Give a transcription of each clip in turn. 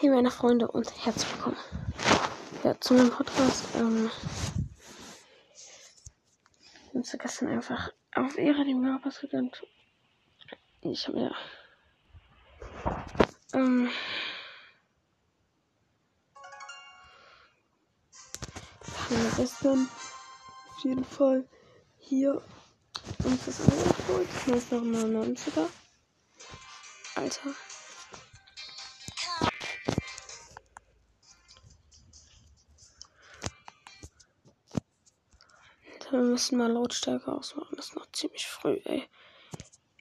Hey meine Freunde und herzlich willkommen ja, zu meinem Podcast. Ähm, ich bin gestern einfach auf Ehre dem Körpers gegönnt. Ich habe mir ähm, haben wir gestern auf jeden Fall hier uns das angeholt. Das ist noch ein 99er. Alter. Wir müssen mal Lautstärke ausmachen. Das ist noch ziemlich früh, ey.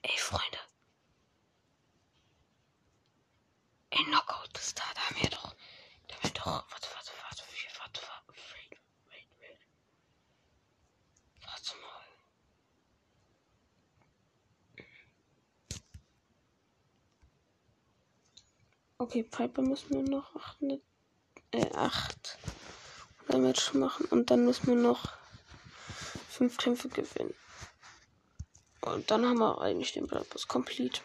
Ey, Freunde. Ey, Knockout ist da. Da haben wir doch. Da haben wir doch. Warte, warte, warte. Warte, warte. Wait, wait, wait. Warte mal. Okay, Piper müssen wir noch 8, äh, 8 Damage machen. Und dann müssen wir noch fünf Kämpfe gewinnen. Und dann haben wir eigentlich den Bus complete.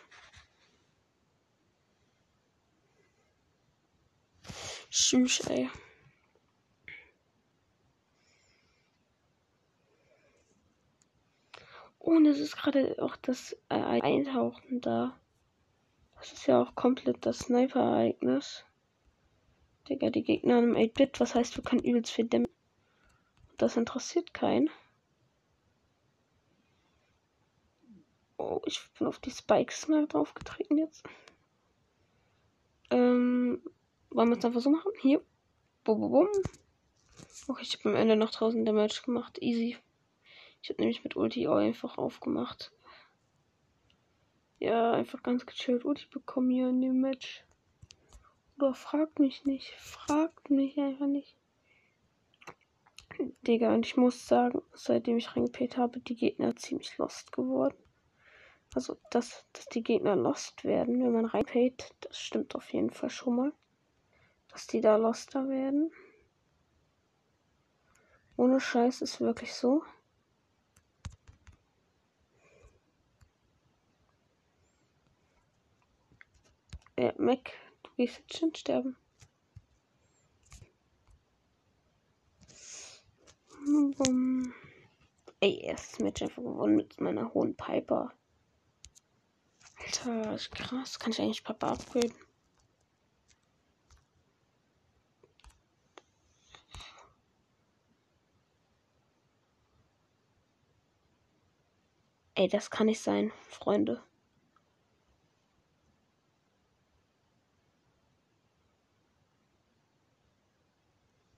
Tschüss, ey. Und es ist gerade auch das äh, Eintauchen da. Das ist ja auch komplett das Sniper-Ereignis. Digga, die Gegner haben 8-Bit, was heißt, wir können übelst viel Damage. Das interessiert keinen. Oh, ich bin auf die Spikes mal draufgetreten jetzt. Ähm, wollen wir es einfach so machen? Hier. Bum, bum, bum. Okay, ich habe am Ende noch 1000 Damage gemacht. Easy. Ich habe nämlich mit Ulti auch einfach aufgemacht. Ja, einfach ganz gechillt Ulti bekommen hier in dem Match. Oder fragt mich nicht. Fragt mich einfach nicht. Digga, und ich muss sagen, seitdem ich reingepayt habe, die Gegner ziemlich lost geworden. Also, dass, dass die Gegner lost werden, wenn man reinpayt, das stimmt auf jeden Fall schon mal. Dass die da loster werden. Ohne Scheiß ist wirklich so. Ja, Mac, du gehst jetzt schon sterben. Ey, erstes Match einfach gewonnen mit meiner hohen Piper. Alter, krass. Kann ich eigentlich Papa upgraden? Ey, das kann nicht sein, Freunde.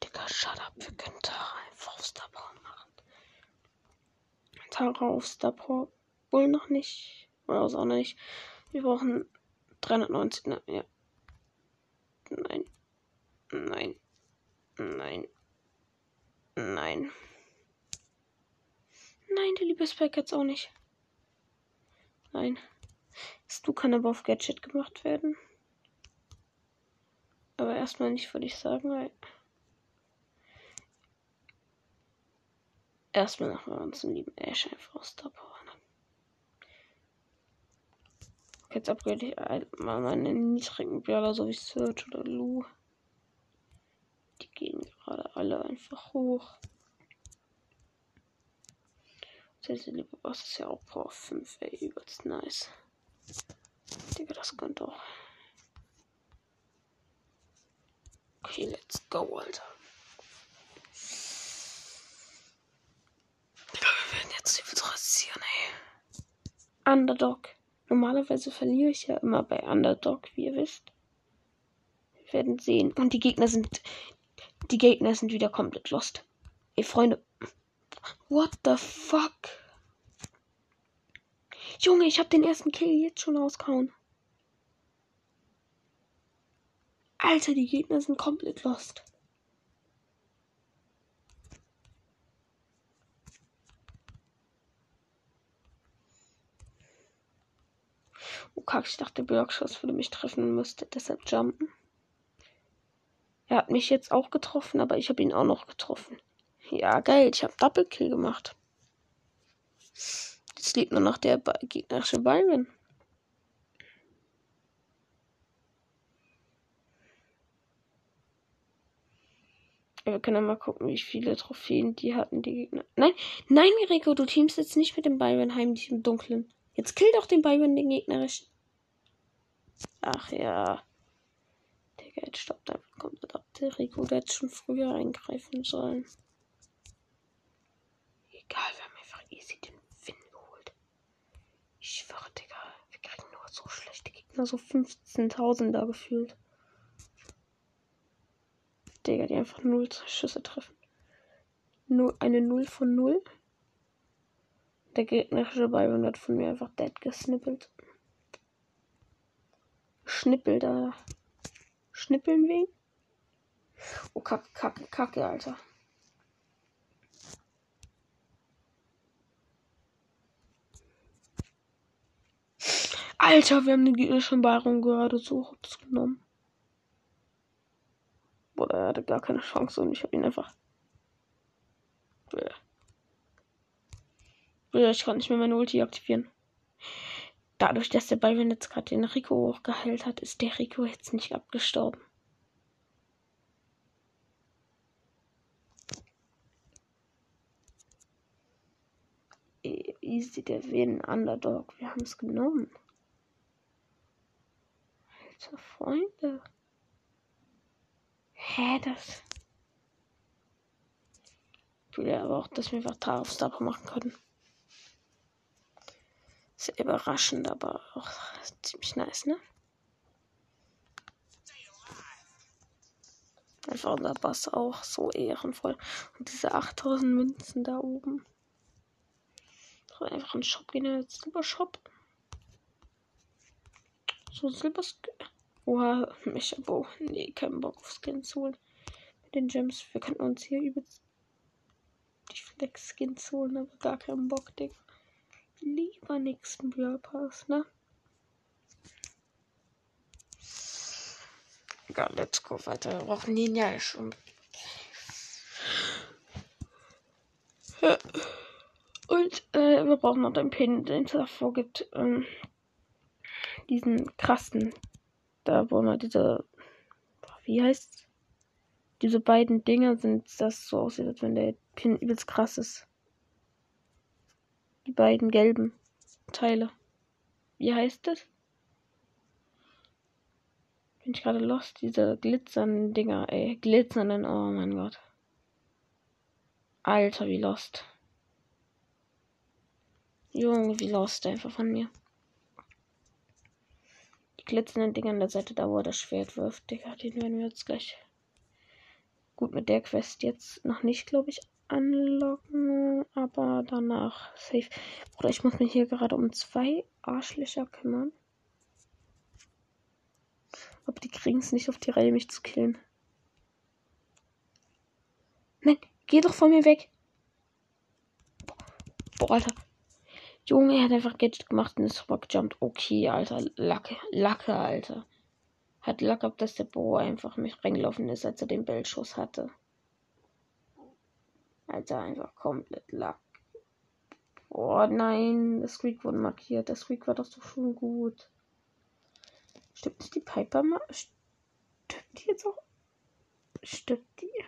Digga, shut up. Wir können Tara einfach auf Star Power machen. Tara auf Star Power wohl noch nicht. Oder was auch nicht. Wir brauchen 390. Ne, ja. Nein. Nein. Nein. Nein. Nein, der liebe Spike jetzt auch nicht. Nein. Du kann aber auf Gadget gemacht werden. Aber erstmal nicht, würde ich sagen, weil. Erstmal machen wir uns einen lieben Ash einfach aus der Power. Jetzt upgrade ich mal meine niedrigen Brawler, so wie Search oder Lu. Die gehen gerade alle einfach hoch. Boss ist ja auch Power 5, ey, übelst nice. Digga, das könnte auch. Okay, let's go, Alter. Digga, wir werden jetzt übelst rasieren, ey. Underdog. Normalerweise verliere ich ja immer bei Underdog, wie ihr wisst. Wir werden sehen. Und die Gegner sind. Die Gegner sind wieder komplett lost. Ey, Freunde. What the fuck? Junge, ich habe den ersten Kill jetzt schon rausgehauen. Alter, die Gegner sind komplett lost. Oh kack, ich dachte, Bergschuss würde mich treffen müsste deshalb jumpen. Er hat mich jetzt auch getroffen, aber ich habe ihn auch noch getroffen. Ja, geil, ich habe Doppelkill gemacht. Jetzt lebt nur noch der gegnerische Byron. Wir können ja mal gucken, wie viele Trophäen die hatten, die Gegner. Nein, nein, Rico, du teamst jetzt nicht mit dem Byron heimlich im Dunkeln. Jetzt kill doch den Byron, den gegnerischen. Ach ja. Digga, jetzt stoppt einfach komplett ab. Der Rico, der hätte schon früher eingreifen sollen. Egal, wir haben einfach easy den Win geholt. Ich schwöre, Digga, wir kriegen nur so schlechte Gegner, so 15.000 da gefühlt. Digga, die einfach null Schüsse treffen. Nur eine 0 von 0. Der gegnerische Byron hat von mir einfach dead gesnippelt. Schnippel da. Schnippeln wen? Oh, kacke, kacke, kacke, Alter. Alter, wir haben den gegnerischen Byron gerade so hops genommen. Oder er hatte gar keine Chance und ich habe ihn einfach. Ich kann nicht mehr meine Ulti aktivieren. Dadurch, dass der Byron jetzt gerade den Rico hochgeheilt hat, ist der Rico jetzt nicht abgestorben. Easy, der Win Underdog. Wir haben es genommen. Alter Freunde. Hä, das. Ich will aber auch, dass wir einfach Tar Star machen können. Sehr überraschend, aber auch ziemlich nice, ne? Einfach unser Boss auch so ehrenvoll. Und diese 8000 Münzen da oben. So einfach in den Shop gehen, jetzt Silber Shop. So Silber Oha, Mechabo. Nee, keinen Bock auf Skins holen. Mit den Gems. Wir könnten uns hier übelst die Flex-Skins holen, aber gar keinen Bock, Digga. Lieber nächsten Brawl Pass, ne? Egal, let's go weiter. Wir brauchen den ja schon. Und äh, wir brauchen noch den Pin, den es davor gibt. Ähm, diesen krassen da, wo man diese. Wie heißt Diese beiden Dinger sind, das so aussieht, als wenn der Pin übelst krass ist. Die beiden gelben Teile. Wie heißt das? Bin ich gerade lost? Diese glitzernden Dinger, ey. Glitzernden, oh mein Gott. Alter, wie lost. Junge, wie lost einfach von mir glitzernden Ding an der Seite, da wo er das Schwert wirft. Digga, den werden wir jetzt gleich gut mit der Quest jetzt noch nicht, glaube ich, anlocken. Aber danach safe. Oder ich muss mich hier gerade um zwei Arschlöcher kümmern. Aber die kriegen es nicht auf die Reihe, mich zu killen. Nein, geh doch von mir weg. Boah, Alter. Junge, er hat einfach Gadget gemacht und ist rübergejumpt. Okay, Alter. Lacke. Lacke, Alter. Hat Lack ab, dass der Bo einfach mich reingelaufen ist, als er den Bellschuss hatte. Alter, einfach komplett Lack. Oh nein, das Squeak wurde markiert. Das Squeak war doch so schon gut. Stimmt die Piper mal? Stimmt die jetzt auch? Stimmt die?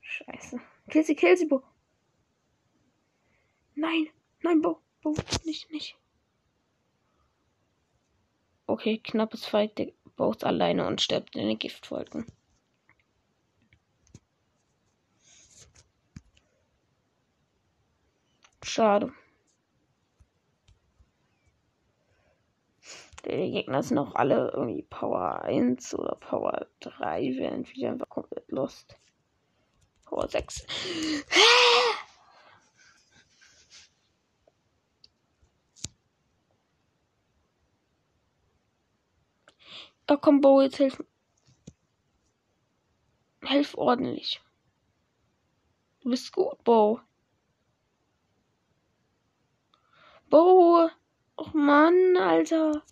Scheiße. Kill sie, kill sie, Bo. Nein, nein, Bo, Bo, nicht, nicht. Okay, knappes Fight. Der baut alleine und stirbt in den Giftwolken. Schade. Die Gegner sind auch alle irgendwie Power 1 oder Power 3, während wir einfach komplett lost. Power 6. Da komm, Bo, jetzt helfen. Helf ordentlich. Du bist gut, Bo. Bo. Och Mann, Alter.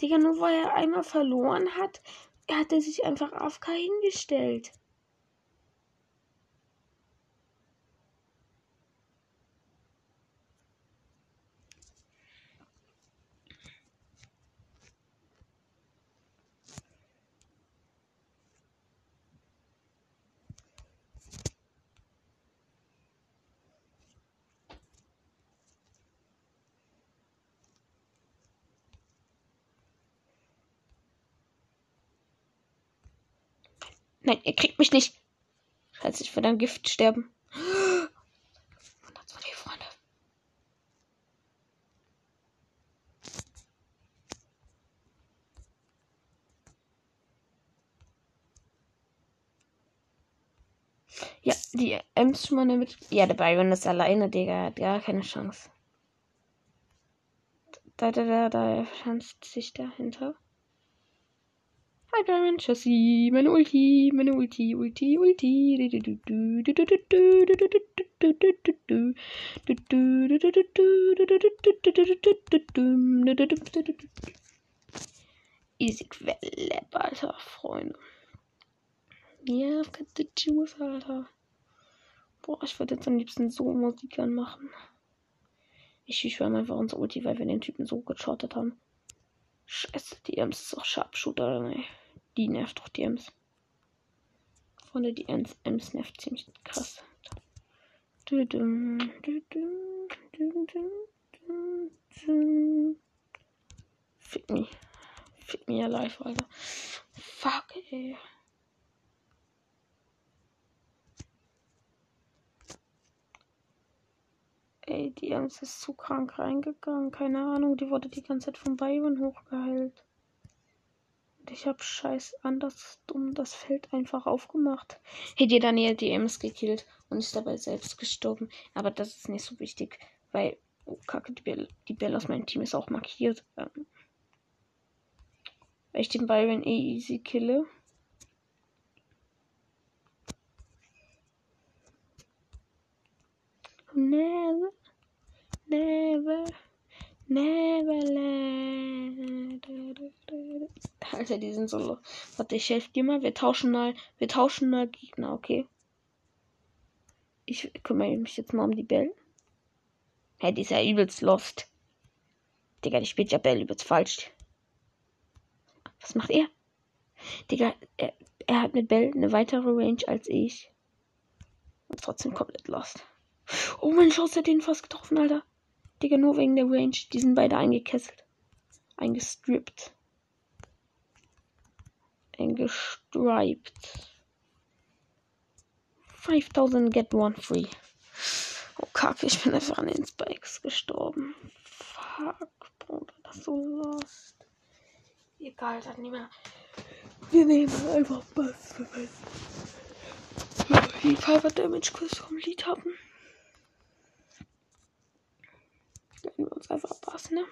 Digga, nur weil er einmal verloren hat, hat er sich einfach AFK hingestellt. Nein, er kriegt mich nicht. Scheiße, ich werde am Gift sterben. Freunde. Ja, die Ems schon mal mit. Ja, der Byron ist alleine, Digga. Hat gar keine Chance. Da, da, da, da schanzt sich dahinter. Hi Byron, Chassis, meine Ulti, meine Ulti, Ulti, Ulti. Easy Quelle, Alter, Freunde. Ja, got the juice, Alter. Boah, ich würde jetzt am liebsten so Musik anmachen. Ich schwöre einfach unser Ulti, weil wir den Typen so geschottet haben. Scheiße, die Ems ist doch Sharpshooter, ne? Die nervt doch die Ems. Freunde, die Ems, Ems nervt ziemlich krass. Fit me. Fit me alive, Alter. Fuck, ey. Ey, die Ems ist zu krank reingegangen. Keine Ahnung, die wurde die ganze Zeit von Byron hochgeheilt. Und ich hab scheiß anders dumm das Feld einfach aufgemacht. Hätte ihr Daniel die Ems gekillt und ist dabei selbst gestorben. Aber das ist nicht so wichtig, weil. Oh, Kacke, die Belle, die Belle aus meinem Team ist auch markiert. Ähm, weil ich den Byron eh easy kille. Never Never, never let. Alter, die sind so. Warte, ich helfe dir mal. Wir tauschen mal. Wir tauschen mal Gegner, okay? Ich kümmere mich jetzt mal um die Bell. Hä, hey, die ist ja übelst lost. Digga, die spielt ja Bell übelst falsch. Was macht er? Digga, er, er hat mit Bell eine weitere Range als ich. Und trotzdem komplett lost. Oh mein Schuss hat den fast getroffen, Alter. Digga, nur wegen der Range. Die sind beide eingekesselt. Eingestrippt. Eingestriped. 5000 get one free. Oh Kacke, ich bin einfach an den Spikes gestorben. Fuck, Bruder, das ist so lost. Egal, dann nehmen wir. Wir nehmen einfach Bass für Die Power Damage Kurs vom Lied haben. Gönnen wir uns einfach was, ne?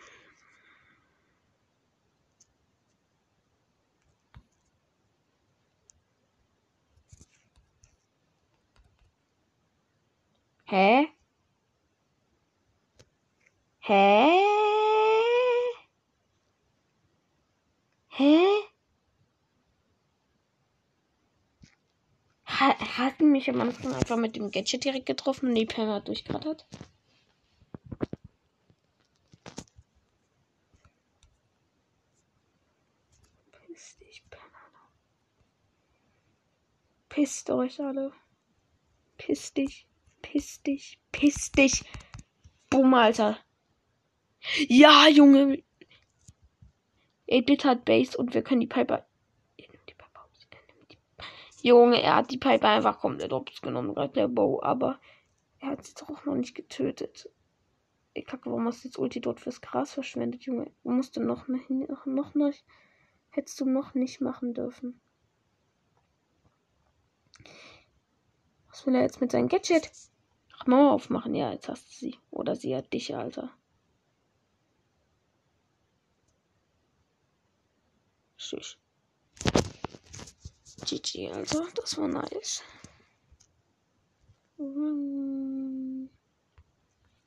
Hä? Hä? Hä? Ha hatten mich am Anfang einfach mit dem Gadget direkt getroffen und die Perma durchgerattert? Pisst euch alle. Piss dich. Piss dich. Piss dich. Bumm, Alter. Ja, Junge. 8-Bit hat Base und wir können die Piper. Junge, er hat die Piper einfach komplett obs genommen, gerade der Bow, aber er hat sie doch auch noch nicht getötet. Ey, Kacke, warum hast du jetzt Ulti dort fürs Gras verschwendet, Junge? Musst du noch, noch, noch, noch, hättest du noch nicht machen dürfen. Was will er jetzt mit seinem Gadget? Ach, Mauer aufmachen. Ja, jetzt hast du sie. Oder sie hat dich, Alter. Tschüss. GG, also. Das war nice.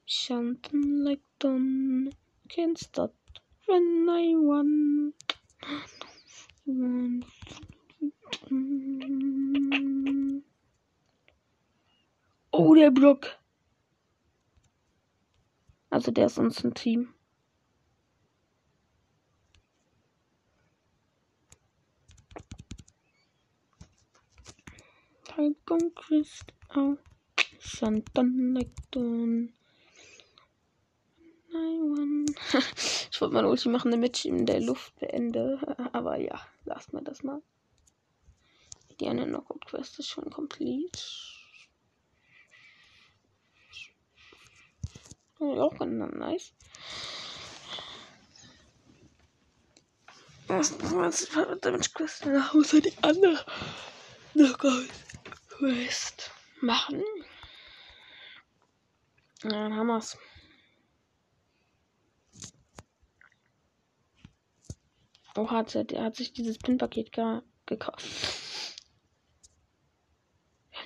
Something like done. Can't stop when I won. Oh, der Block. Also der ist uns ein Team. I conquist out Santan Lekton. Ich wollte mal Ulti machen, damit ich in der Luft beende. Aber ja, lasst mal das mal. Die eine Knockout-Quest ist schon komplett. auch ganz nice. Jetzt Damage Quest Hause die andere Knockout Quest machen. Ja, dann haben wir's. Oh, hat er, hat sich dieses Pin-Paket gekauft.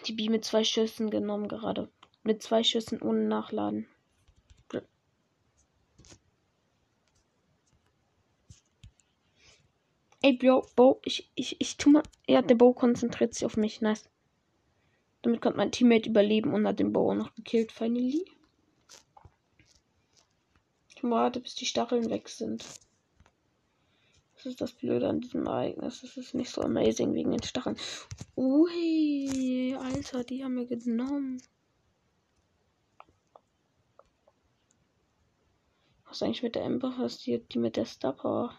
Die B mit zwei Schüssen genommen gerade. Mit zwei Schüssen ohne Nachladen. Ey, Bro, Bo, ich, ich, ich tu mal. Ja, der Bo konzentriert sich auf mich. Nice. Damit konnte mein Teammate überleben und hat den Bo noch gekillt, finally. Ich warte, bis die Stacheln weg sind. Das ist das Blöde an diesem Ereignis. Es ist nicht so amazing wegen den Stacheln. Ui, Alter, die haben wir genommen. Was ist eigentlich mit der Ember passiert? Die mit der Star Power.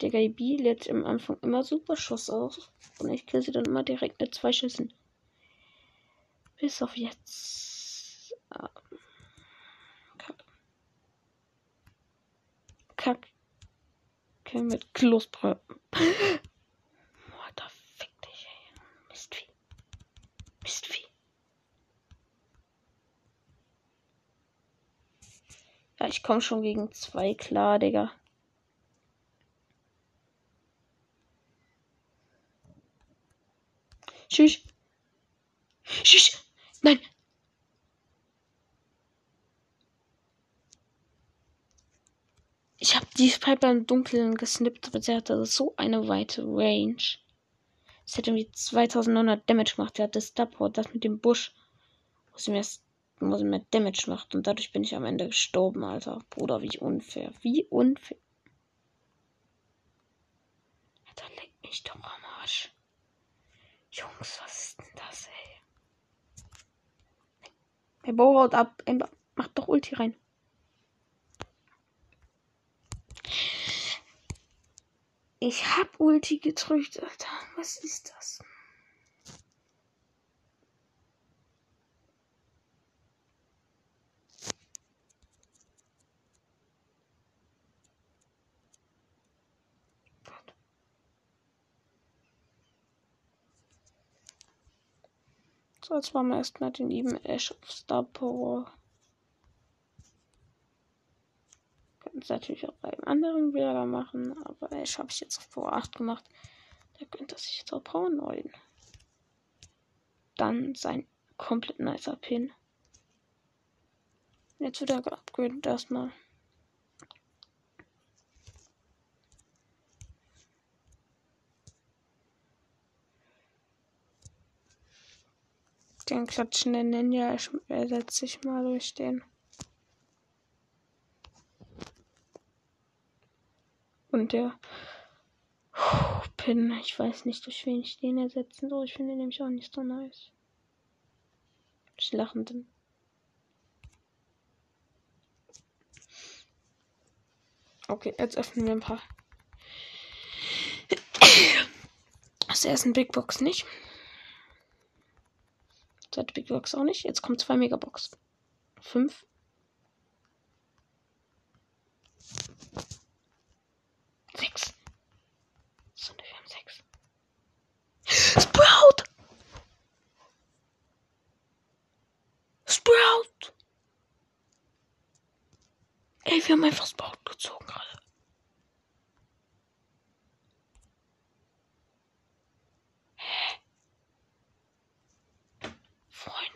Der Gaibi lädt am Anfang immer super Schuss aus. Und ich kill sie dann immer direkt mit zwei Schüssen. Bis auf jetzt. Ah. Kack. Kack. Okay, mit Kloßbrühe. Alter, fick dich, ey. Mistvieh. Mistvieh. Ja, ich komm schon gegen zwei klar, Digga. Tschüss. Tschüss. Nein, Ich habe die Piper im Dunkeln gesnippt, aber sie hatte so eine weite Range. Es hätte irgendwie 2900 Damage gemacht. Der hatte Starport, das mit dem Busch, wo sie mir, wo sie mir Damage macht. Und dadurch bin ich am Ende gestorben, Alter. Bruder, wie unfair. Wie unfair. Alter, leck mich doch am Arsch. Jungs, was ist denn das, ey? Der Bo haut ab. Macht doch Ulti rein. Ich hab Ulti gedrückt, Alter. Was ist das? So, jetzt machen wir erstmal den lieben Ash of Star Power. Könnte es natürlich auch bei einem anderen Bürger machen, aber ich habe es jetzt auf Power 8 gemacht. Da könnte sich jetzt auf Power 9. Dann sein komplett nicer Pin. Jetzt wird er geupgradet erstmal. Den klatschenden Ninja ersetze ich mal durch den. Und der Pin, ich weiß nicht, durch wen ich den ersetzen soll. Ich finde den nämlich auch nicht so nice. Schlachenden. Okay, jetzt öffnen wir ein paar. Das erste Big Box nicht. Zweite Big Box auch nicht. Jetzt kommt zwei Megabox. Fünf Sechs. So, wir haben sechs. Sprout! Sprout! Ey, wir haben einfach Sprout gezogen gerade. Hä? Freunde.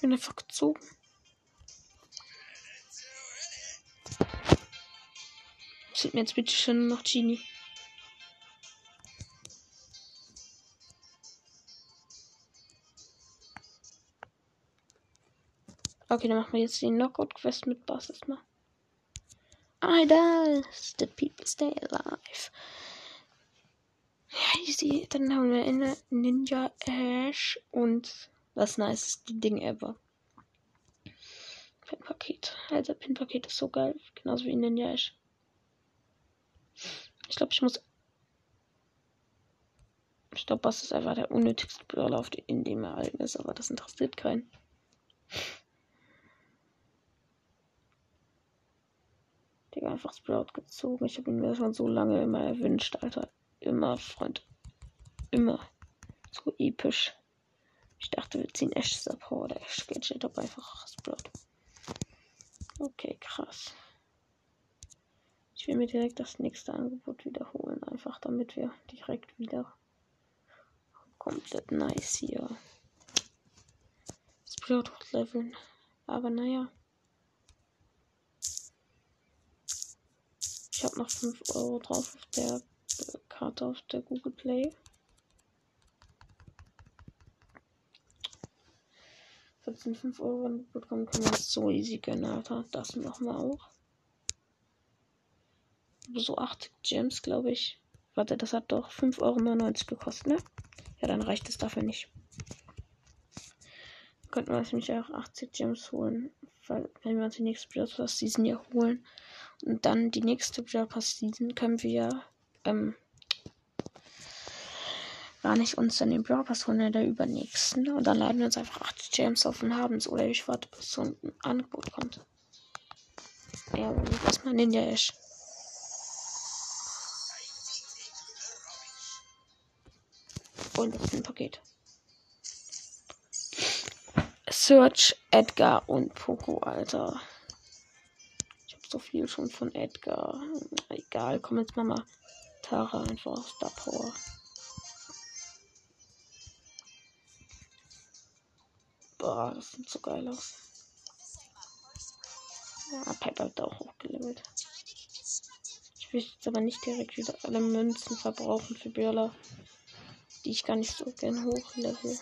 Ich bin einfach gezogen. Sind mir jetzt bitte schon noch Genie. Okay, dann machen wir jetzt die Knockout-Quest mit Bass erstmal. I does the people stay alive. Ja, easy. Dann haben wir eine Ninja Ash und was nice die Ding ever. Pin-Paket. Also Pin-Paket ist so geil. Genauso wie Ninja Ash. Ich glaube, ich muss. Ich glaube, das ist einfach der unnötigste Brawler in dem Ereignis, aber das interessiert keinen. Digga, einfach Sprout gezogen. Ich habe ihn mir schon so lange immer erwünscht, Alter. Immer, Freund. Immer. So episch. Ich dachte, wir ziehen Ash Support oder Ash Gadget, aber einfach Sprout. Okay, krass. Ich will mir direkt das nächste Angebot wiederholen, einfach damit wir direkt wieder komplett nice hier. Sprout leveln. Aber naja. Ich habe noch 5 Euro drauf auf der Karte auf der Google Play. Wir 5 Euro bekommen, wir uns so easy gönnen. Das machen wir auch. So 8 Gems, glaube ich. Warte, das hat doch 5,99 Euro gekostet, ne? Ja, dann reicht es dafür nicht. Könnten wir uns nämlich auch 80 Gems holen. Weil, wenn wir uns die nächste Brawl Pass Season hier holen und dann die nächste Brawl Pass Season, können wir ähm, gar nicht uns dann den Brawl Pass holen in der übernächsten. Und dann laden wir uns einfach 80 Gems auf und haben es. Oder ich warte, bis so ein Angebot kommt. Ja, was man Ninja Ash. Und das ist ein Paket. Search, Edgar und Poco, Alter. Ich hab so viel schon von Edgar. Egal, komm jetzt Mama. Tara einfach Star Power. Boah, das sieht so geil aus. Ja, Piper wird auch hochgelevelt. Ich will jetzt aber nicht direkt wieder alle Münzen verbrauchen für Brawler die ich gar nicht so gern hochlevel.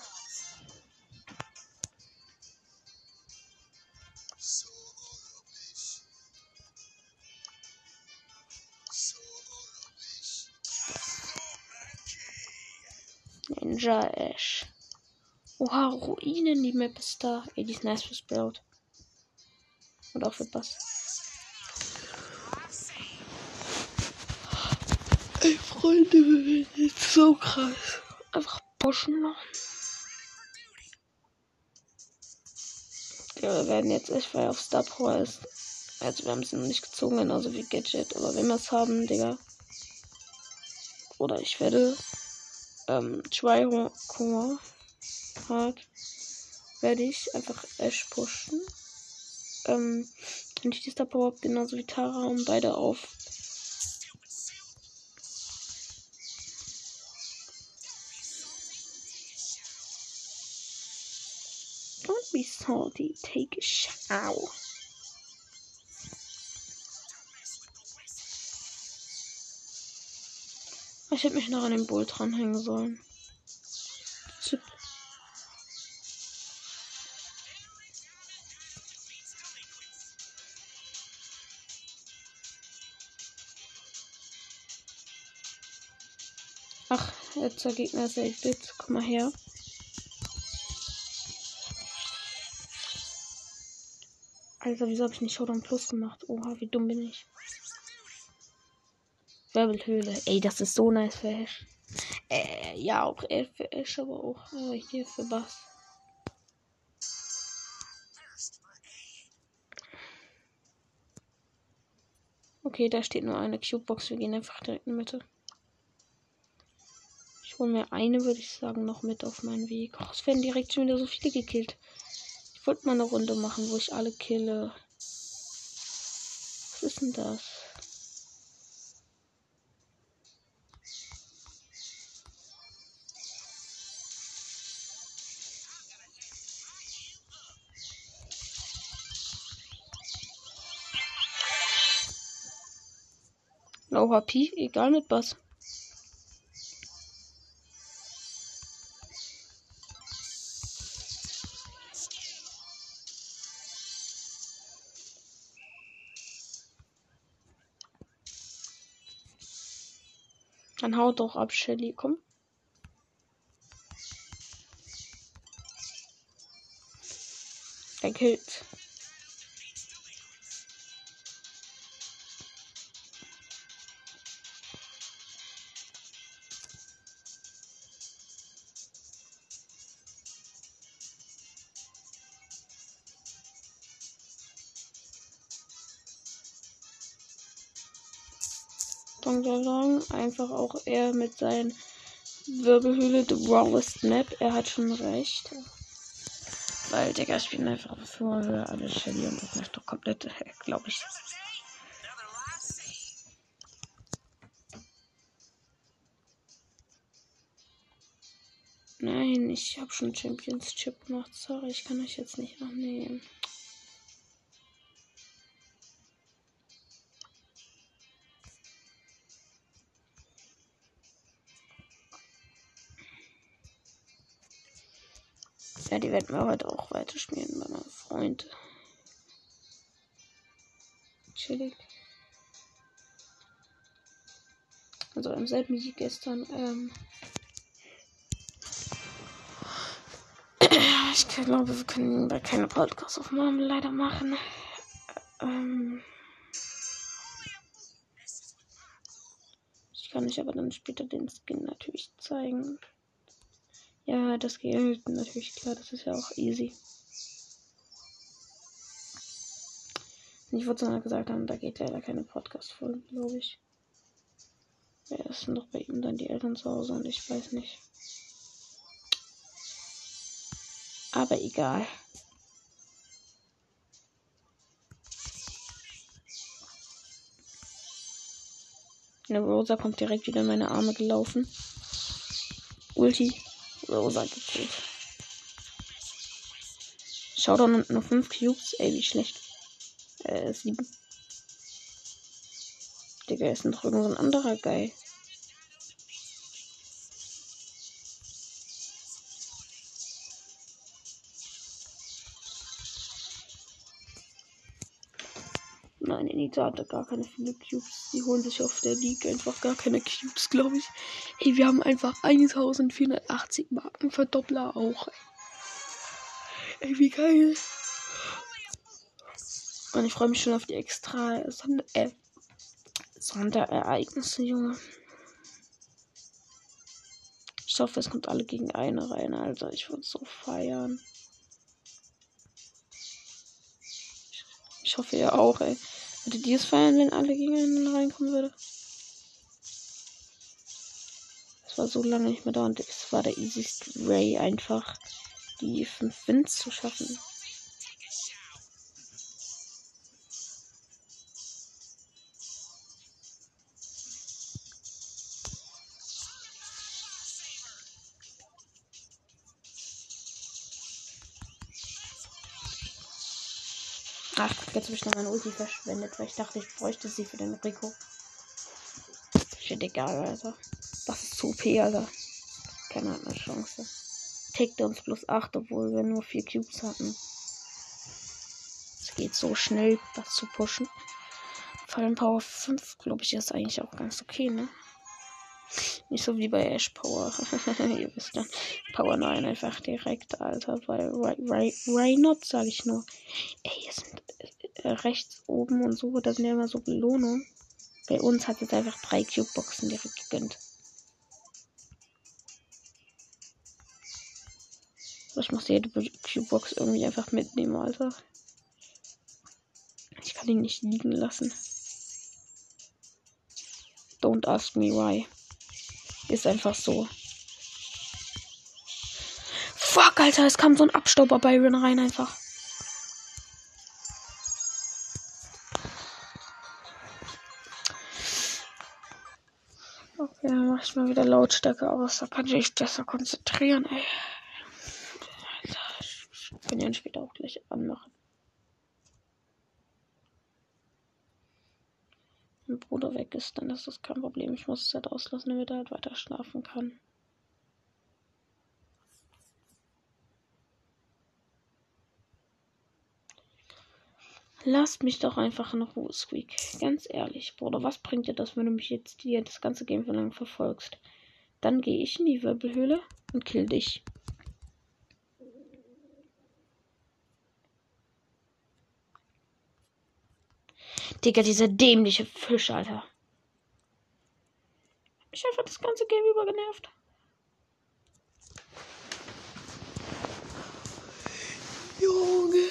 Ninja Ash. Oha, Ruinen, die Map ist da. Ey, die ist nice für Sprout. Und auch für Bass. Ey, Freunde, wir werden jetzt so krass einfach pushen noch. Ja, wir werden jetzt echt, weil auf Star Power ist. Also wir haben es noch nicht gezogen, genauso wie Gadget. Aber wenn wir es haben, Digga. Oder ich werde ähm, Tryhard werde ich einfach Ash pushen. Ähm, und ich die Star Power genauso wie Tara und beide auf be salty. Take a shower. Ich hätte mich noch an den Bull dranhängen sollen. Zip. Der Gegner ist 8-Bit. Komm mal her. Alter, wieso habe ich nicht Showdown Plus gemacht? Oha, wie dumm bin ich. Wirbelhöhle. Ey, das ist so nice für Ash. Äh, ja, auch für Ash, aber auch äh, hier für Bass. Okay, da steht nur eine Cube-Box. Wir gehen einfach direkt in die Mitte. Ich hole mir eine, würde ich sagen, noch mit auf meinen Weg. Oh, es werden direkt schon wieder so viele gekillt wollte mal eine Runde machen, wo ich alle kille. Was ist denn das? No HP, egal mit was. Dann haut doch ab, Shelly, komm. Er killt. Dong einfach auch er mit seinen Wirbelhöhle The Rawest Map. Er hat schon recht. Weil Digga spielt einfach für alle Shelly und das ist doch komplett, glaube ich. Nein, ich habe schon Champions Chip gemacht. Sorry, ich kann euch jetzt nicht noch nehmen. Die werden wir heute auch weiterspielen bei meinem Freund. Chillig. Also im selben wie gestern. Ähm ich glaube, wir können bei keine Podcast-Aufnahmen leider machen. Ähm ich kann euch aber dann später den Skin natürlich zeigen. Ja, das geht natürlich klar, das ist ja auch easy. Ich wollte es gesagt haben, da geht leider keine Podcast-Folge, glaube ich. Ja, es sind doch bei ihm dann die Eltern zu Hause und ich weiß nicht. Aber egal. Eine Rosa kommt direkt wieder in meine Arme gelaufen. Ulti. Rosa gekillt. Showdown und nur 5 Cubes. Ey, wie schlecht. Äh, 7. Digga, ist noch irgend so ein anderer Guy. Enita hatte gar keine viele Cubes. Die holen sich auf der League einfach gar keine Cubes, glaube ich. Hey, wir haben einfach 1480 Marken Verdoppler auch. Ey, wie geil. Und ich freue mich schon auf die extra Sonder äh, Sonderereignisse, Junge. Ich hoffe, es kommt alle gegen eine rein, Alter. Ich würde so feiern. Ich hoffe ja auch, ey. Würdet ihr es feiern, wenn alle gegen einen reinkommen würde? Es war so lange nicht mehr da und es war der easiest Way einfach, die 5 Wins zu schaffen. Ach, jetzt habe ich noch meine Ulti verschwendet, weil ich dachte, ich bräuchte sie für den Rico. Shit, egal, Alter. Das ist zu OP, Alter. Keiner hat eine Chance. Tickt uns plus 8, obwohl wir nur 4 Cubes hatten. Es geht so schnell, das zu pushen. Fallen Power 5, glaube ich, ist eigentlich auch ganz okay, ne? Nicht so wie bei Ash Power. Ihr wisst dann. Power 9 einfach direkt, Alter. Bei Reinot sage ich nur. Ey, hier sind rechts oben und so, da sind ja immer so Belohnungen. Bei uns hat jetzt einfach drei Cube-Boxen direkt gegönnt. Ich muss jede Cube-Box irgendwie einfach mitnehmen, Alter. Ich kann ihn nicht liegen lassen. Don't ask me why. Ist einfach so. Fuck, Alter, es kam so ein Abstauber bei Ren rein einfach. Okay, dann mach ich mal wieder Lautstärke aus. Da kann ich mich besser konzentrieren, ey. Ich kann ja später auch gleich anmachen. mein Bruder weg ist, dann ist das kein Problem. Ich muss es halt auslassen, damit er halt weiter schlafen kann. Lasst mich doch einfach in Ruhe, Squeak. Ganz ehrlich, Bruder, was bringt dir das, wenn du mich jetzt hier das ganze Game lang verfolgst? Dann gehe ich in die Wirbelhöhle und kill dich. Digga, dieser dämliche Fisch, Alter. Ich einfach das ganze Game über genervt. Junge.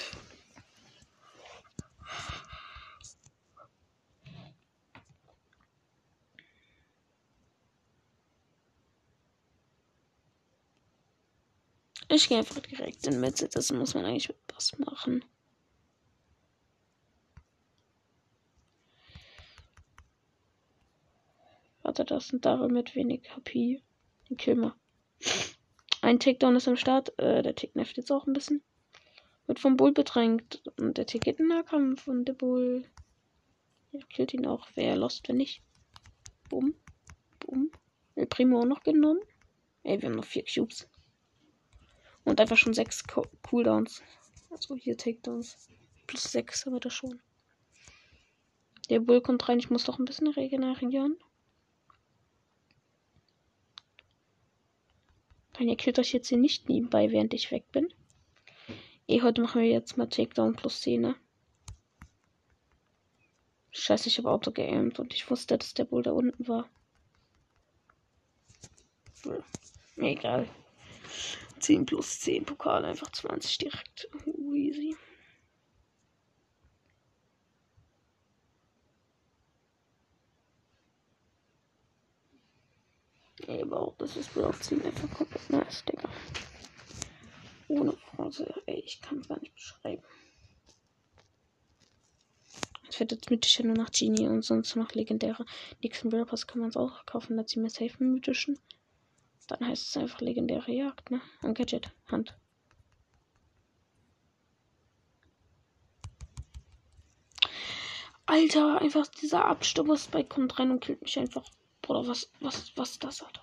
Ich gehe einfach direkt in Mitte. Das muss man eigentlich mit was machen. Warte, das sind da mit wenig HP. Den kill mal. Ein Takedown ist am Start. Äh, der Tick nervt jetzt auch ein bisschen. Wird vom Bull bedrängt. Und der Tick geht in Nahkampf. Und der Bull. Ja, killt ihn auch. Wer lost, wenn nicht. Bumm. Bumm. El Primo auch noch genommen. Ey, wir haben noch vier Cubes. Und einfach schon sechs Cooldowns. Also hier Takedowns. Plus sechs haben wir da schon. Der Bull kommt rein. Ich muss doch ein bisschen regenerieren. Nein, ihr killt euch jetzt hier nicht nebenbei, während ich weg bin. Eh, heute machen wir jetzt mal Takedown plus 10, ne? Scheiße, ich habe Auto geaimt und ich wusste, dass der Bull da unten war. Hm. Egal. 10 plus 10 Pokal, einfach 20 direkt. Easy. Ey, auch das ist Block 10 einfach komplett nice, Digga. Ohne Pause, ey, ich kann es gar nicht beschreiben. Es wird jetzt mythische nur nach Genie und sonst noch legendäre. Nächsten Pass kann man es auch kaufen, da ziehen wir safe mythischen. Dann heißt es einfach legendäre Jagd, ne? Und Gadget, Hand. Alter, einfach dieser Absturz bei kommt rein und killt mich einfach. Bruder, was, was, was das, Alter?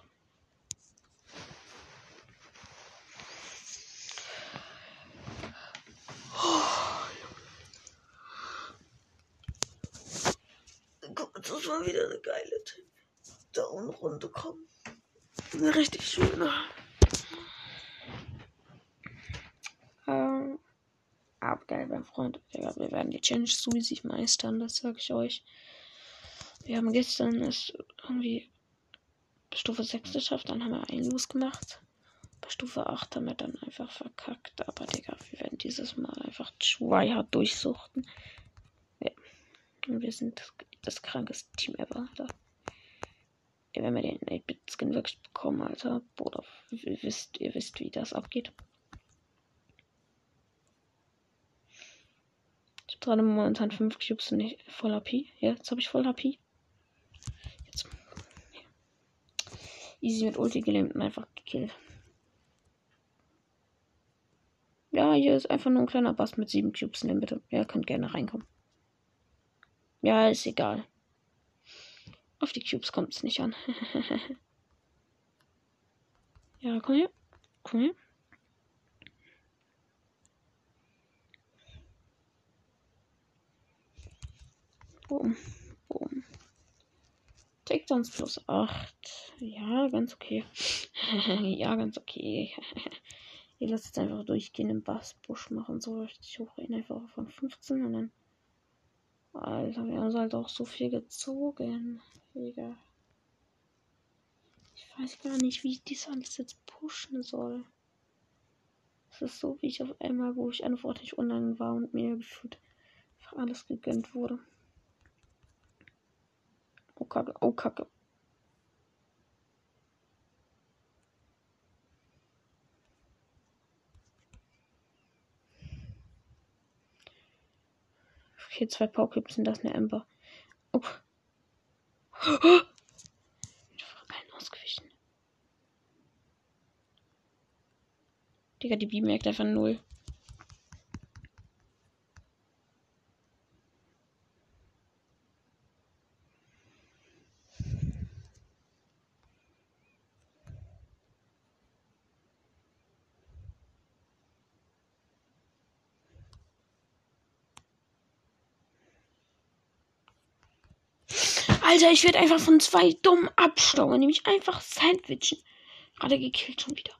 Guck, das war wieder eine geile Down-Runde kommen. Eine richtig schöne. Ähm, aber geil, mein Freund. Ja, wir werden die Challenge sowieso meistern, das sag ich euch. Wir haben gestern es irgendwie Stufe 6 geschafft, dann haben wir einen Los gemacht. Bei Stufe 8 haben wir dann einfach verkackt. Aber Digga, wir werden dieses Mal einfach tryhard durchsuchten. Ja. Und wir sind das, das krankeste Team ever, Alter. Wenn wir den 8-Bit-Skin wirklich bekommen, Alter. Bruder, ihr wisst, ihr wisst, wie das abgeht. Ich habe gerade momentan 5 Cubes und nicht voll HP. Ja, jetzt habe ich voll HP. Jetzt. Easy mit Ulti gelähmt und einfach gekillt. Ja, hier ist einfach nur ein kleiner Bass mit 7 Cubes. Nehmen bitte. Ja, könnt gerne reinkommen. Ja, ist egal. Auf die Cubes kommt es nicht an. ja, komm her. Komm her. Boom. Boom. Takedowns plus 8. Ja, ganz okay. ja, ganz okay. ich lasse jetzt einfach durchgehen im Bassbusch machen. So richtig hoch ihn einfach von 15 und dann. Alter, wir haben halt auch so viel gezogen. Digga. Ich weiß gar nicht, wie ich dies alles jetzt pushen soll. Es ist so, wie ich auf einmal, wo ich antwortlich online war und mir gefühlt alles gegönnt wurde. Oh Kacke, oh Kacke. Okay, zwei Pokémon sind das eine Ember. Oh. Allen ausgewichen. Digga, die Bi merkt einfach null. Alter, ich werde einfach von zwei dummen Abstauern, nämlich einfach Sandwichen. Gerade gekillt schon wieder.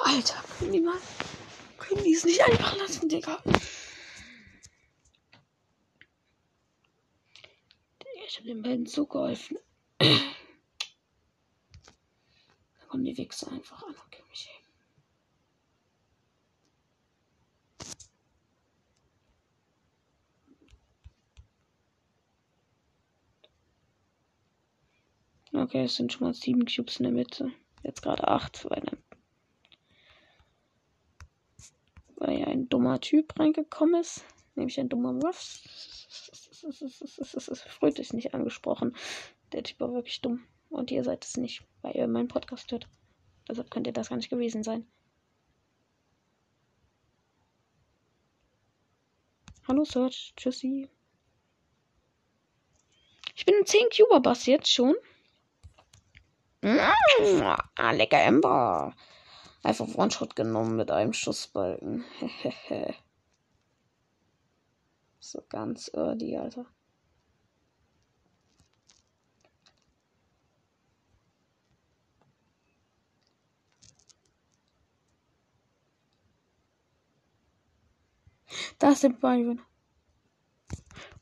Alter, können die mal. Können die es nicht einfach lassen, Digga? Ich habe den beiden so geholfen. Da kommen die Wichser einfach an und geben mich hin. Okay, es sind schon mal sieben Cubes in der Mitte. Jetzt gerade acht, weil, weil ja ein dummer Typ reingekommen ist. Nämlich ein dummer Ruff. Freut ist nicht angesprochen. Der Typ war wirklich dumm. Und ihr seid es nicht, weil ihr meinen Podcast hört. Deshalb könnte das gar nicht gewesen sein. Hallo Search, tschüssi. Ich bin ein 10 Cuber Bass jetzt schon. Mmh, ah, lecker Ember. Einfach One-Shot genommen mit einem Schussbalken. so ganz early, Alter. Da ist der Byron.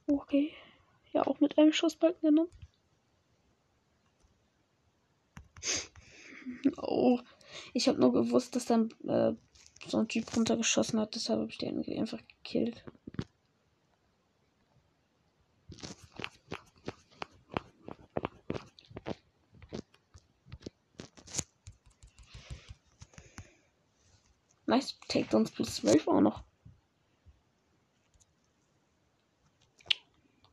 Okay. Ja, auch mit einem Schussbalken genommen. Oh. Ich habe nur gewusst, dass dann äh, so ein Typ runtergeschossen hat. Deshalb habe ich den einfach gekillt. Nice. Takedowns plus 12 auch noch.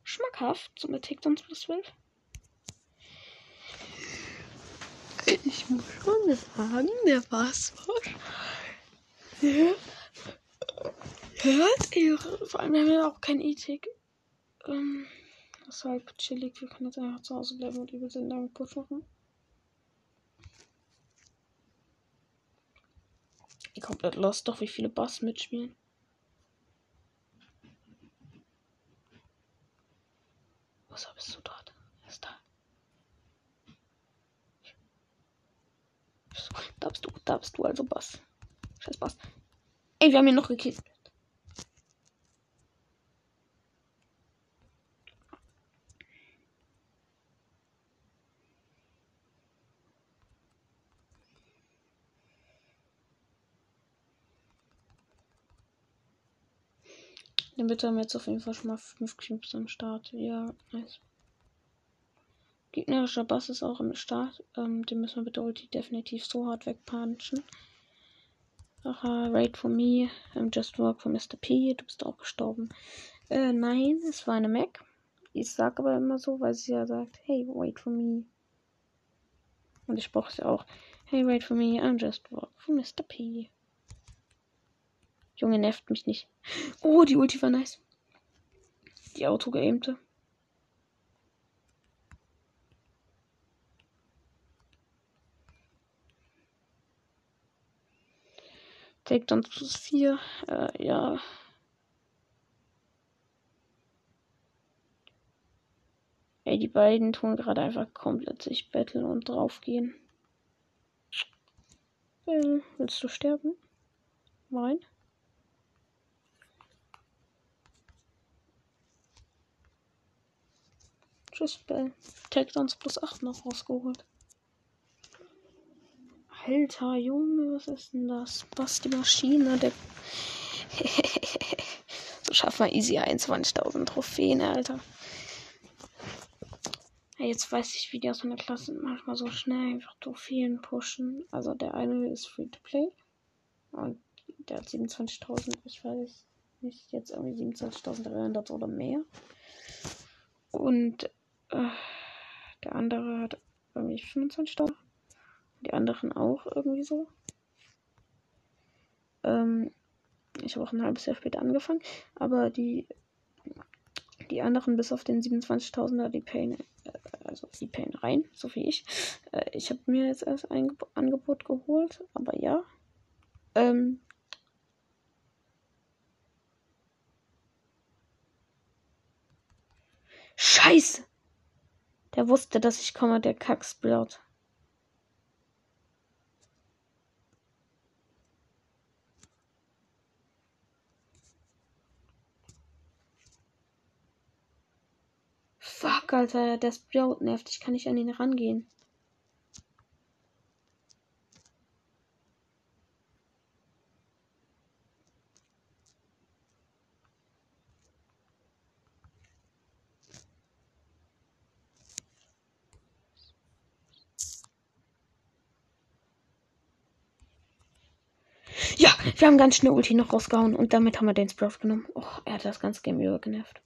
Schmackhaft. So mit Takedowns plus 12. Ich muss schon sagen, der Wasserwasch. Der hört ihre. Vor allem haben wir auch kein Ethik. Ähm, halt chillig. Wir können jetzt einfach zu Hause bleiben und übelst den langen Push machen. Ich komplett lost, doch wie viele Bass mitspielen. Was bist du dort? Er ist da. Da bist du, da bist du also Bass. Scheiß Bass. Ey, wir haben ihn noch gekillt. Den bitte haben wir jetzt auf jeden Fall schon mal 5 Cubes am Start. Ja, nice. Gegnerischer Bass ist auch im Start. Ähm, den müssen wir bitte Ulti definitiv so hart wegpunchen. Aha, Raid for me. I'm just work for Mr. P. Du bist auch gestorben. Äh, nein, es war eine Mac. Ich sag aber immer so, weil sie ja sagt, hey, wait for me. Und ich brauche sie auch. Hey, wait for me, I'm just work for Mr. P. Junge, nervt mich nicht. Oh, die Ulti war nice. Die Auto geaimte. Takedowns plus 4. Äh, ja. Ey, die beiden tun gerade einfach komplett sich betteln und draufgehen. Äh, willst du sterben? Nein. Tschüss, Bell. Takedowns plus 8 noch rausgeholt. Alter Junge, was ist denn das? Was die Maschine? Der so schaffen wir easy 21.000 Trophäen, Alter. Ja, jetzt weiß ich, wie die aus meiner Klasse manchmal so schnell einfach Trophäen pushen. Also der eine ist free to play. Und der hat 27.000, ich weiß nicht, jetzt irgendwie 27.300 oder mehr. Und äh, der andere hat irgendwie 25.000. Die anderen auch irgendwie so. Ähm, ich habe auch ein halbes Jahr später angefangen, aber die, die anderen bis auf den 27.000er, die Pain, äh, also die Pain rein, so wie ich. Äh, ich habe mir jetzt erst ein Angebot geholt, aber ja. Ähm, Scheiße! Der wusste, dass ich komme, der Kacksblatt. Fuck, Alter, der Sprout nervt. Ich kann nicht an ihn rangehen. Ja, wir haben ganz schnell Ulti noch rausgehauen und damit haben wir den Sprout genommen. Oh, er hat das ganze Game über genervt.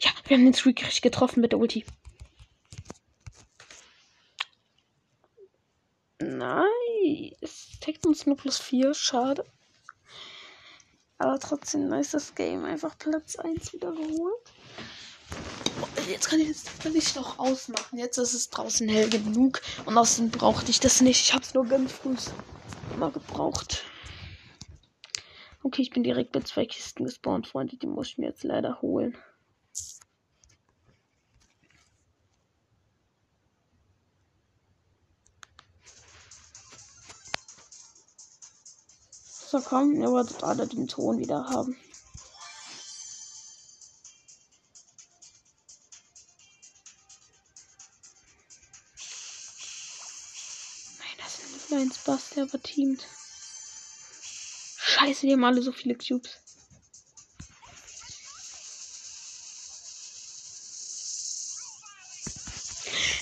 Ja, wir haben den Streak richtig getroffen mit der Ulti. Nice. Trägt uns nur plus 4. Schade. Aber trotzdem nice das Game. Einfach Platz 1 wiederholt. Jetzt kann ich das Licht noch ausmachen. Jetzt ist es draußen hell genug. Und außerdem brauchte ich das nicht. Ich habe es nur ganz früh immer gebraucht. Okay, ich bin direkt mit zwei Kisten gespawnt, Freunde. Die muss ich mir jetzt leider holen. So, komm, ihr wolltet alle den Ton wieder haben. Nein, das ist ein Lions Bass, der aber teamt. Scheiße, die haben alle so viele Cubes.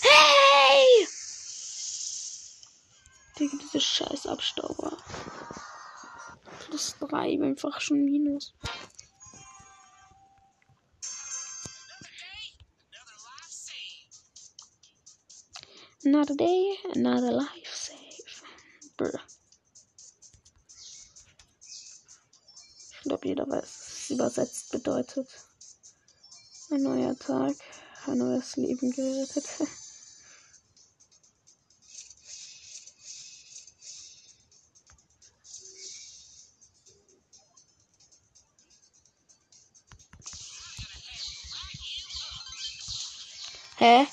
Hey! Digga, diese scheiß Abstauber. Plus 3, einfach schon Minus. Another day, another life save. Brr. Ich glaube, jeder weiß, was es übersetzt bedeutet. Ein neuer Tag, ein neues Leben gerettet. Hä?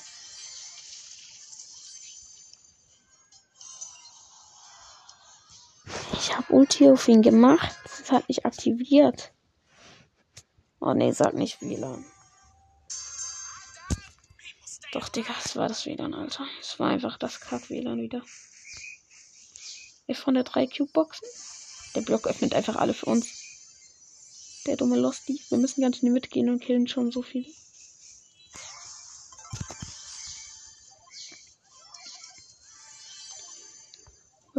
Ich habe Ulti auf ihn gemacht. Das hat nicht aktiviert. Oh nee, sag nicht WLAN. Doch, Digga, es war das WLAN, Alter. Es war einfach das Kack-WLAN wieder. Wir von der 3 Cube-Boxen. Der Block öffnet einfach alle für uns. Der dumme Losty. Wir müssen ganz schnell mitgehen und killen schon so viele.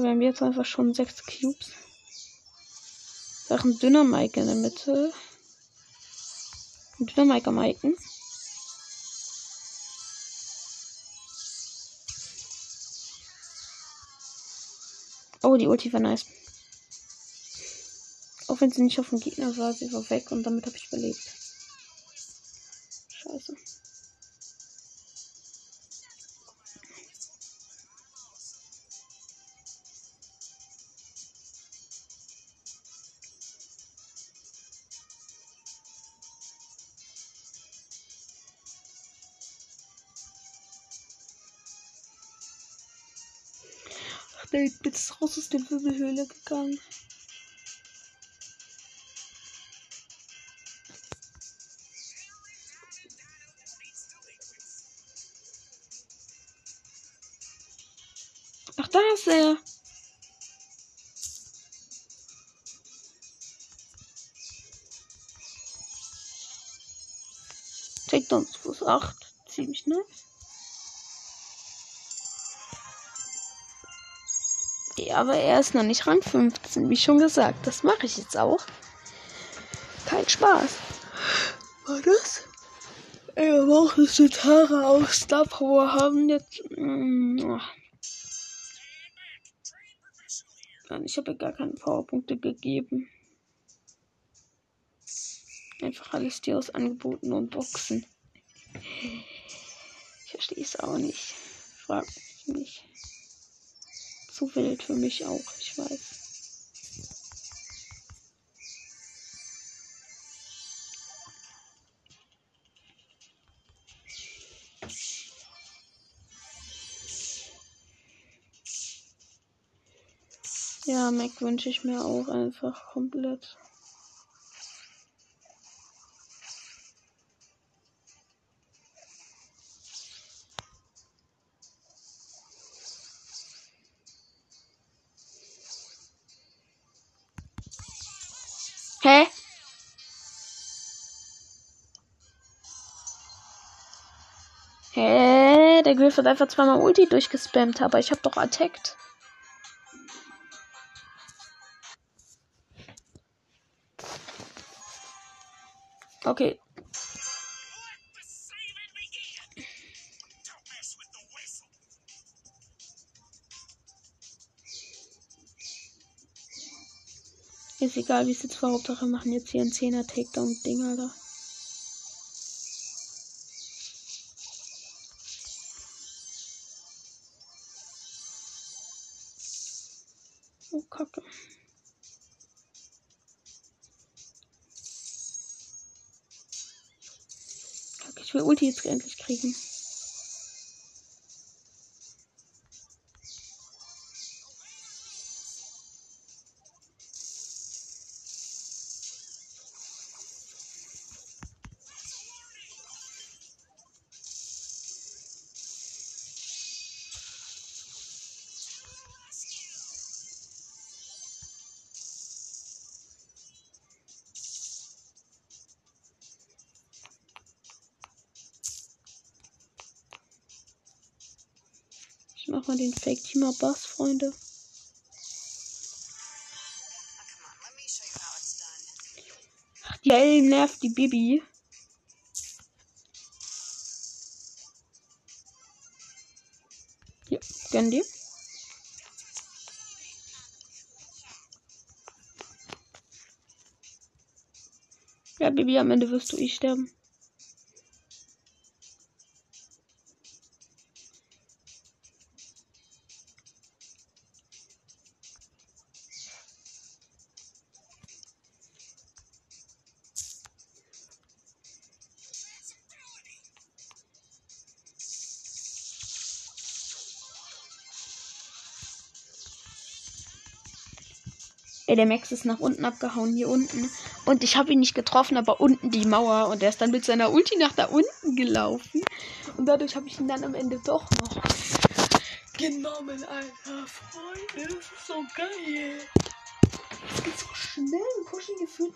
Wir haben jetzt einfach schon sechs Cubes. Da ist ein dünner Mike in der Mitte. Ein dünner Mike am Iken. Oh, die Ulti war nice. Auch wenn sie nicht auf dem Gegner war, sie war weg und damit habe ich überlebt. Scheiße. Der Bit ist raus aus der Wirbelhöhle gegangen. Ach, da ist er. Takedowns plus 8. Ziemlich nice. Aber er ist noch nicht Rang 15, wie schon gesagt. Das mache ich jetzt auch. Kein Spaß. War das? Aber auch das Tara auf Star Power haben jetzt. Mm, Ich habe gar keine Powerpunkte gegeben. Einfach alles Tier aus Angeboten und Boxen. Ich verstehe es auch nicht. Frag findet für mich auch, ich weiß. Ja, Mac wünsche ich mir auch einfach komplett. Der Griff hat einfach zweimal Ulti durchgespammt, aber ich hab doch attacked. Okay. Ist egal, wie es jetzt war. Hauptsache machen jetzt hier ein 10er Takedown-Ding, Alter. Endlich kriegen. Mach mal den Fake Teamer Bass, Freunde. Ach, die L nervt die Bibi. Ja, gönn dir. Ja, Bibi, am Ende wirst du ich sterben. Ey, der Max ist nach unten abgehauen, hier unten. Und ich habe ihn nicht getroffen, aber unten die Mauer. Und er ist dann mit seiner Ulti nach da unten gelaufen. Und dadurch habe ich ihn dann am Ende doch noch genommen, Alter. Freunde, das ist so geil. Es geht so schnell. Pushen gefühlt.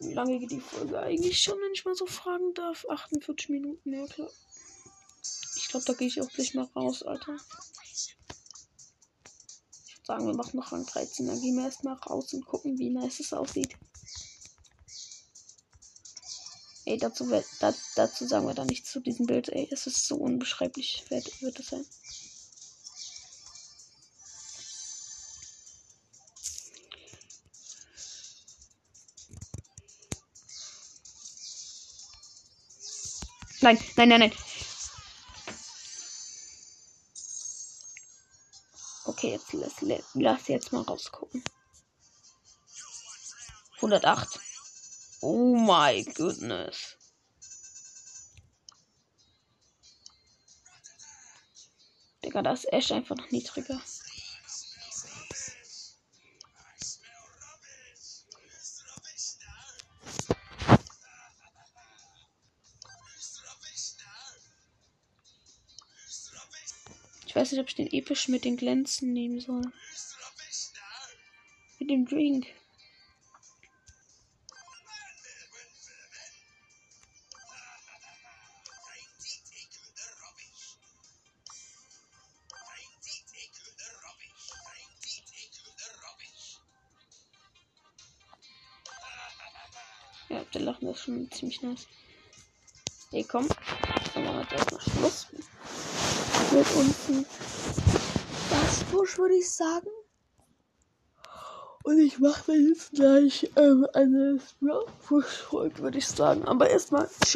Wie lange geht die Folge eigentlich schon, wenn ich mal so fragen darf? 48 Minuten, ja klar. Ich glaube, da gehe ich auch gleich mal raus, Alter sagen, wir machen noch Rang 13. Dann gehen wir erstmal raus und gucken, wie nice es aussieht. Ey, dazu, da, dazu sagen wir da nichts zu diesem Bild. Ey, es ist so unbeschreiblich, wird, wird es sein. Nein, nein, nein, nein. Okay, jetzt lass, lass jetzt mal rausgucken. 108. Oh my goodness. Digga, da ist Ash einfach noch niedriger. Nicht, ob ich den episch mit den Glänzen nehmen soll. Mit dem Drink. Ja, der Lachen ist schon ziemlich nice. Ey, komm. Dann machen wir erstmal Schluss mit unten. Das Push würde ich sagen. Und ich mache jetzt gleich ähm, eine Push-Folge, würde ich sagen. Aber erstmal, ciao.